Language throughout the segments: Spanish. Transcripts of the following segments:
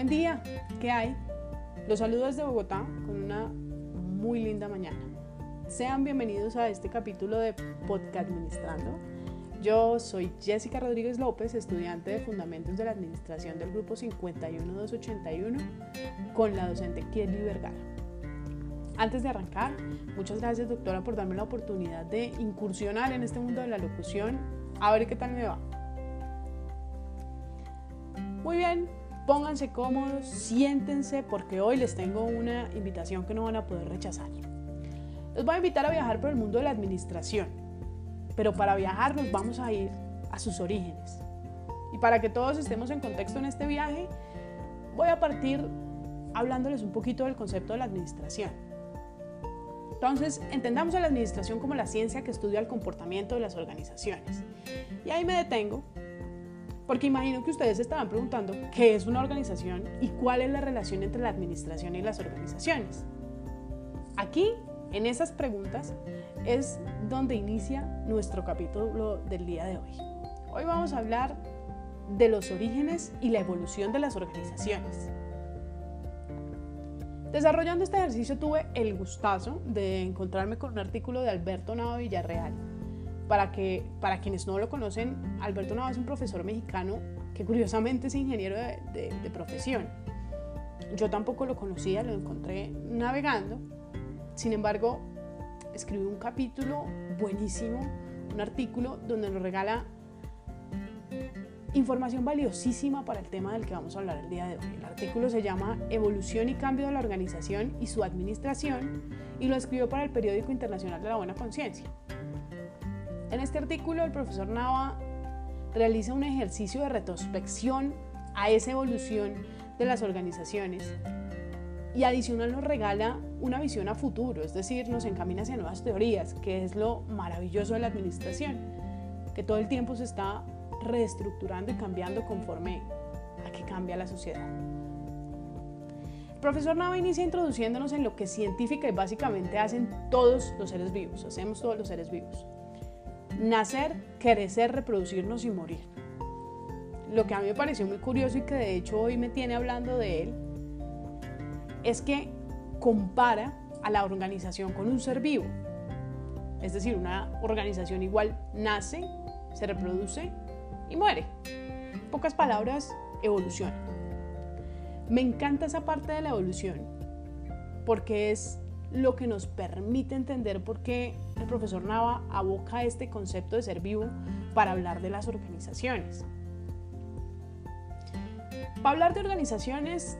Buen día, ¿qué hay? Los saludo desde Bogotá con una muy linda mañana. Sean bienvenidos a este capítulo de Podcast Administrando. Yo soy Jessica Rodríguez López, estudiante de Fundamentos de la Administración del Grupo 51281 con la docente Kelly Vergara. Antes de arrancar, muchas gracias doctora por darme la oportunidad de incursionar en este mundo de la locución. A ver qué tal me va. Muy bien, pónganse cómodos, siéntense porque hoy les tengo una invitación que no van a poder rechazar. Les voy a invitar a viajar por el mundo de la administración, pero para viajar nos vamos a ir a sus orígenes. Y para que todos estemos en contexto en este viaje, voy a partir hablándoles un poquito del concepto de la administración. Entonces, entendamos a la administración como la ciencia que estudia el comportamiento de las organizaciones. Y ahí me detengo porque imagino que ustedes estaban preguntando qué es una organización y cuál es la relación entre la administración y las organizaciones. Aquí, en esas preguntas, es donde inicia nuestro capítulo del día de hoy. Hoy vamos a hablar de los orígenes y la evolución de las organizaciones. Desarrollando este ejercicio tuve el gustazo de encontrarme con un artículo de Alberto Nava Villarreal, para, que, para quienes no lo conocen, Alberto Nava es un profesor mexicano que curiosamente es ingeniero de, de profesión. Yo tampoco lo conocía, lo encontré navegando. Sin embargo, escribió un capítulo buenísimo, un artículo donde nos regala información valiosísima para el tema del que vamos a hablar el día de hoy. El artículo se llama Evolución y cambio de la organización y su administración y lo escribió para el periódico internacional de la buena conciencia. En este artículo el profesor Nava realiza un ejercicio de retrospección a esa evolución de las organizaciones y adicional nos regala una visión a futuro, es decir, nos encamina hacia nuevas teorías, que es lo maravilloso de la administración, que todo el tiempo se está reestructurando y cambiando conforme a que cambia la sociedad. El profesor Nava inicia introduciéndonos en lo que científica y básicamente hacen todos los seres vivos, hacemos todos los seres vivos nacer, crecer, reproducirnos y morir. Lo que a mí me pareció muy curioso y que de hecho hoy me tiene hablando de él es que compara a la organización con un ser vivo. Es decir, una organización igual nace, se reproduce y muere. En pocas palabras, evoluciona. Me encanta esa parte de la evolución porque es lo que nos permite entender por qué el profesor Nava aboca este concepto de ser vivo para hablar de las organizaciones. Para hablar de organizaciones,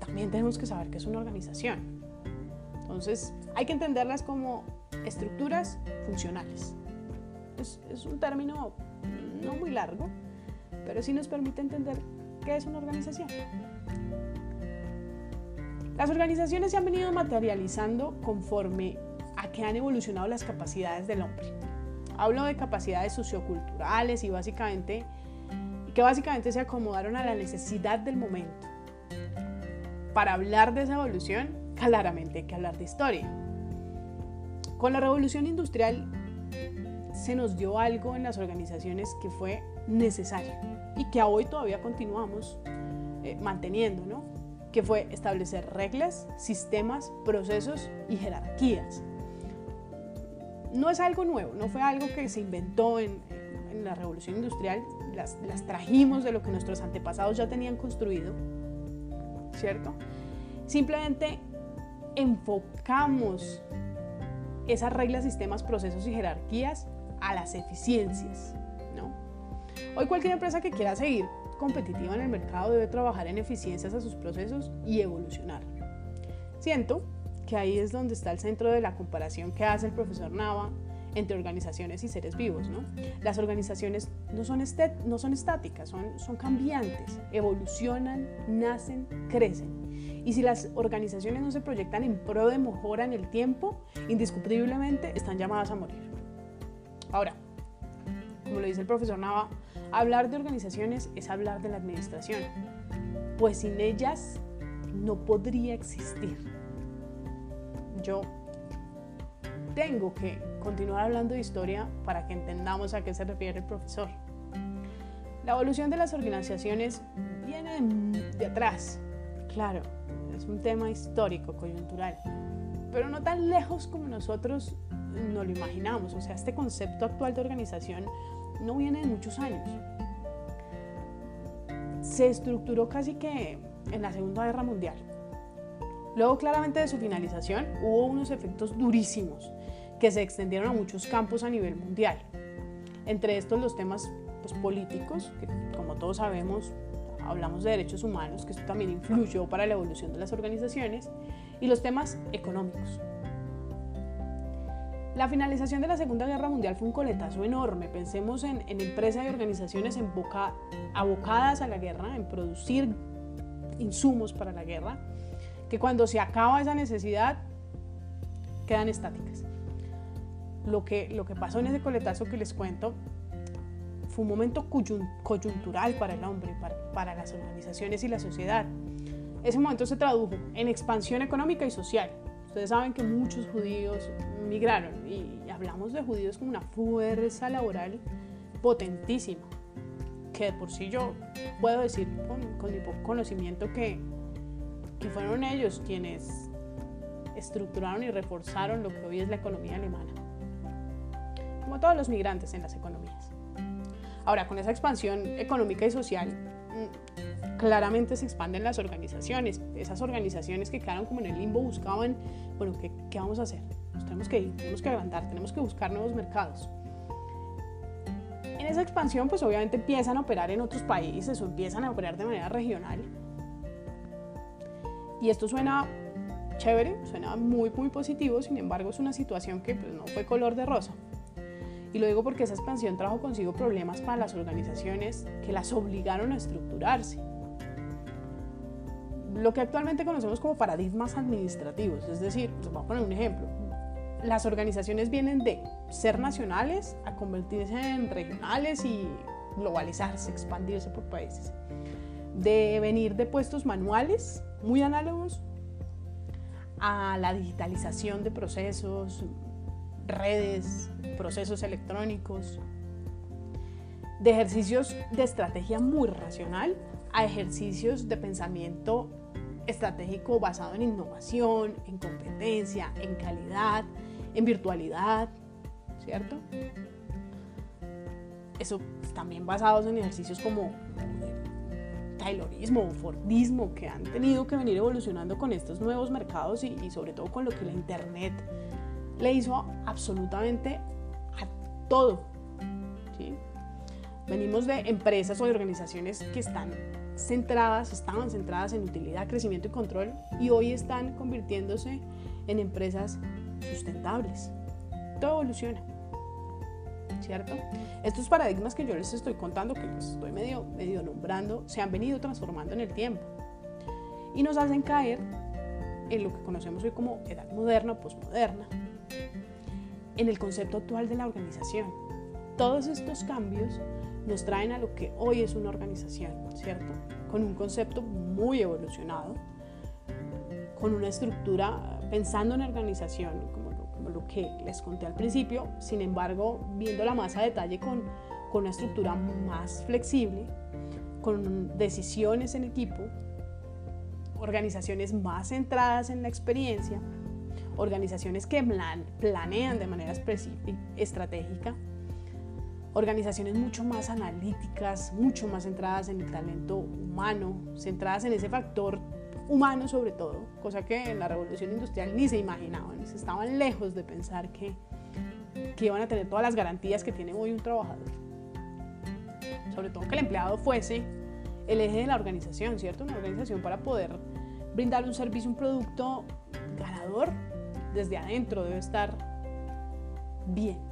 también tenemos que saber qué es una organización. Entonces, hay que entenderlas como estructuras funcionales. Es, es un término no muy largo, pero sí nos permite entender qué es una organización. Las organizaciones se han venido materializando conforme a que han evolucionado las capacidades del hombre. Hablo de capacidades socioculturales y básicamente que básicamente se acomodaron a la necesidad del momento. Para hablar de esa evolución, claramente hay que hablar de historia. Con la revolución industrial se nos dio algo en las organizaciones que fue necesario y que hoy todavía continuamos eh, manteniendo, ¿no? Que fue establecer reglas, sistemas, procesos y jerarquías. No es algo nuevo, no fue algo que se inventó en, la revolución industrial, las, las trajimos de lo que nuestros antepasados ya tenían construido, ¿cierto? Simplemente enfocamos esas reglas, sistemas, procesos y jerarquías a las eficiencias, ¿no? Hoy cualquier empresa que quiera seguir competitiva en el mercado debe trabajar en eficiencias a sus procesos y evolucionar. Siento que ahí es donde está el centro de la comparación que hace el profesor Nava entre organizaciones y seres vivos. Las organizaciones no son, no son estáticas, son, son cambiantes, evolucionan, nacen, crecen. Y si las organizaciones no se proyectan en pro de mejora en el tiempo, indiscutiblemente están llamadas a morir. Ahora, como lo dice el profesor Nava, Hablar de organizaciones es hablar de la administración, pues sin ellas no podría existir. Yo tengo que continuar hablando de historia para que entendamos a qué se refiere el profesor. La evolución de las organizaciones viene de atrás, Claro, es un tema histórico, coyuntural, pero no tan lejos como nosotros no lo imaginamos. O sea, este concepto actual de organización no viene de muchos años. Se estructuró casi que en la Segunda Guerra Mundial. Luego, claramente de su finalización, hubo unos efectos durísimos que se extendieron a muchos campos a nivel mundial. Entre estos los temas pues, políticos, que como todos sabemos, hablamos de derechos humanos, que esto también influyó para la evolución de las organizaciones, y los temas económicos. La finalización de la Segunda Guerra Mundial fue un coletazo enorme. Pensemos en, empresas y organizaciones abocadas a la guerra, en producir insumos para la guerra, que cuando se acaba esa necesidad quedan estáticas. Lo que, lo que pasó en ese coletazo que les cuento fue un momento coyuntural para el hombre, para, para las organizaciones y la sociedad. Ese momento se tradujo en expansión económica y social. Ustedes saben que muchos judíos migraron y hablamos de judíos como una fuerza laboral potentísima, que de por sí yo puedo decir con, con mi poco conocimiento que, que fueron ellos quienes estructuraron y reforzaron lo que hoy es la economía alemana, como todos los migrantes en las economías. Ahora, con esa expansión económica y social, claramente se expanden las organizaciones. Esas organizaciones que quedaron como en el limbo buscaban, bueno, ¿qué, qué vamos a hacer? Nos tenemos que ir, tenemos que agrandar, tenemos que buscar nuevos mercados. En esa expansión, pues obviamente empiezan a operar en otros países o empiezan a operar de manera regional. Y esto suena chévere, suena muy, muy positivo, sin embargo es una situación que pues, no fue color de rosa. Y lo digo porque esa expansión trajo consigo problemas para las organizaciones que las obligaron a estructurarse lo que actualmente conocemos como paradigmas administrativos. Es decir, pues voy a poner un ejemplo. Las organizaciones vienen de ser nacionales a convertirse en regionales y globalizarse, expandirse por países. De venir de puestos manuales muy análogos a la digitalización de procesos, redes, procesos electrónicos, de ejercicios de estrategia muy racional a ejercicios de pensamiento estratégico basado en innovación, en competencia, en calidad, en virtualidad, ¿cierto? Eso también basados en ejercicios como Taylorismo o Fordismo que han tenido que venir evolucionando con estos nuevos mercados y, y sobre todo con lo que la Internet le hizo absolutamente a todo. Venimos de empresas o de organizaciones que están centradas, estaban centradas en utilidad, crecimiento y control y hoy están convirtiéndose en empresas sustentables. Todo evoluciona. ¿Cierto? Estos paradigmas que yo les estoy contando, que les estoy medio, nombrando, se han venido transformando en el tiempo y nos hacen caer en lo que conocemos hoy como edad moderna o posmoderna, en el concepto actual de la organización. Todos estos cambios nos traen a lo que hoy es una organización, ¿cierto? Con un concepto muy evolucionado, con una estructura pensando en organización, como lo, que les conté al principio, sin embargo, viéndola más a detalle con, con una estructura más flexible, con decisiones en equipo, organizaciones más centradas en la experiencia, organizaciones que planean de manera estratégica, organizaciones mucho más analíticas, mucho más centradas en el talento humano, centradas en ese factor humano sobre todo, cosa que en la revolución industrial ni se imaginaban, estaban lejos de pensar que, que iban a tener todas las garantías que tiene hoy un trabajador. Sobre todo que el empleado fuese el eje de la organización, ¿cierto? Una organización para poder brindar un servicio, un producto ganador desde adentro debe estar bien.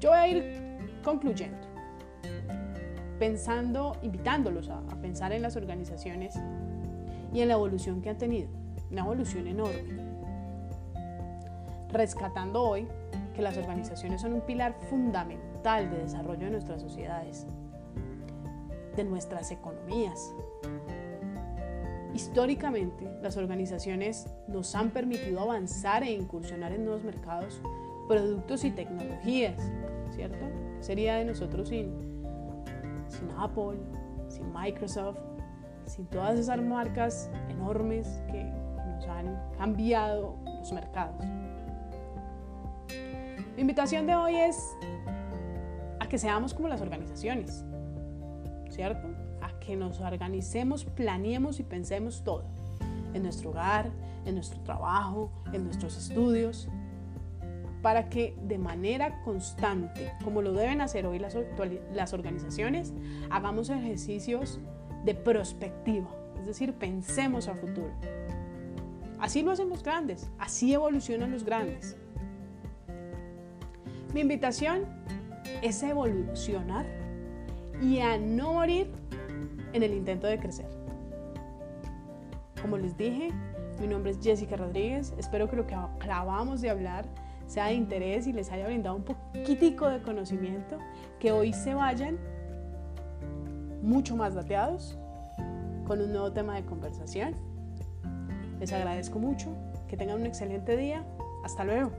Yo voy a ir concluyendo, pensando, invitándolos a, pensar en las organizaciones y en la evolución que han tenido, una evolución enorme. Rescatando hoy que las organizaciones son un pilar fundamental de desarrollo de nuestras sociedades, de nuestras economías. Históricamente, las organizaciones nos han permitido avanzar e incursionar en nuevos mercados, productos y tecnologías ¿cierto? ¿Qué sería de nosotros sin, sin Apple, sin Microsoft, sin todas esas marcas enormes que nos han cambiado los mercados. Mi invitación de hoy es a que seamos como las organizaciones, ¿cierto? A que nos organicemos, planeemos y pensemos todo, en nuestro hogar, en nuestro trabajo, en nuestros estudios, para que de manera constante, como lo deben hacer hoy las, organizaciones, hagamos ejercicios de prospectiva, es decir, pensemos a futuro. Así lo hacen los grandes, así evolucionan los grandes. Mi invitación es evolucionar y a no morir en el intento de crecer. Como les dije, mi nombre es Jessica Rodríguez. Espero que lo que acabamos de hablar sea de interés y les haya brindado un poquitico de conocimiento, que hoy se vayan mucho más dateados con un nuevo tema de conversación. Les agradezco mucho, que tengan un excelente día. Hasta luego.